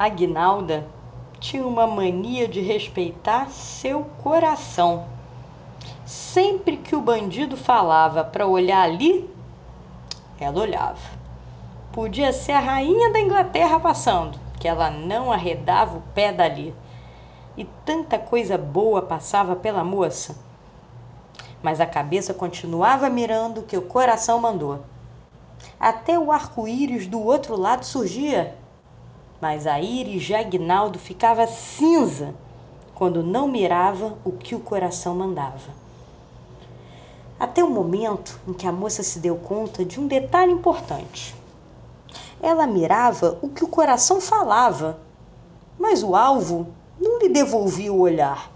Aguinalda tinha uma mania de respeitar seu coração. Sempre que o bandido falava para olhar ali, ela olhava. Podia ser a rainha da Inglaterra passando, que ela não arredava o pé dali. E tanta coisa boa passava pela moça. Mas a cabeça continuava mirando o que o coração mandou. Até o arco-íris do outro lado surgia. Mas a íris de Agnaldo ficava cinza quando não mirava o que o coração mandava. Até o momento em que a moça se deu conta de um detalhe importante. Ela mirava o que o coração falava, mas o alvo não lhe devolvia o olhar.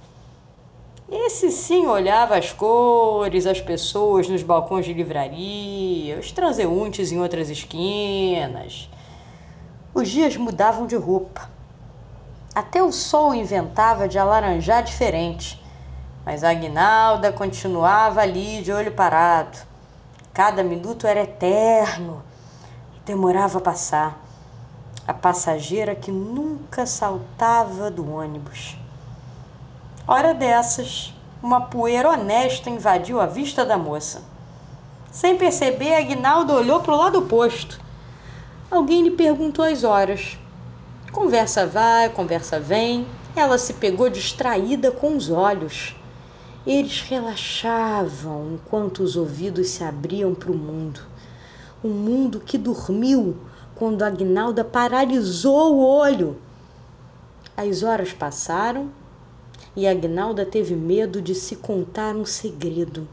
Esse sim olhava as cores, as pessoas nos balcões de livraria, os transeuntes em outras esquinas. Os dias mudavam de roupa. Até o sol inventava de alaranjar diferente. Mas a Aguinalda continuava ali de olho parado. Cada minuto era eterno e demorava a passar. A passageira que nunca saltava do ônibus. Hora dessas, uma poeira honesta invadiu a vista da moça. Sem perceber, Aguinaldo olhou para o lado oposto. Alguém lhe perguntou as horas. Conversa vai, conversa vem. Ela se pegou distraída com os olhos. Eles relaxavam enquanto os ouvidos se abriam para o mundo. Um mundo que dormiu quando Agnalda paralisou o olho. As horas passaram e Agnalda teve medo de se contar um segredo.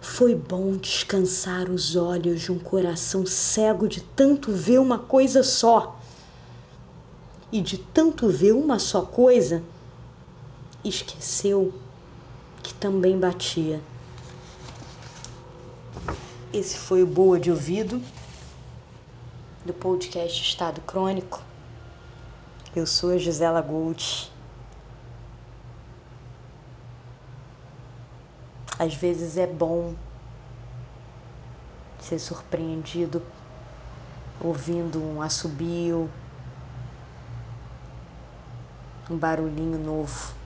Foi bom descansar os olhos de um coração cego de tanto ver uma coisa só. E de tanto ver uma só coisa, esqueceu que também batia. Esse foi o Boa de Ouvido do podcast Estado Crônico. Eu sou a Gisela Gold. Às vezes é bom ser surpreendido ouvindo um assobio, um barulhinho novo.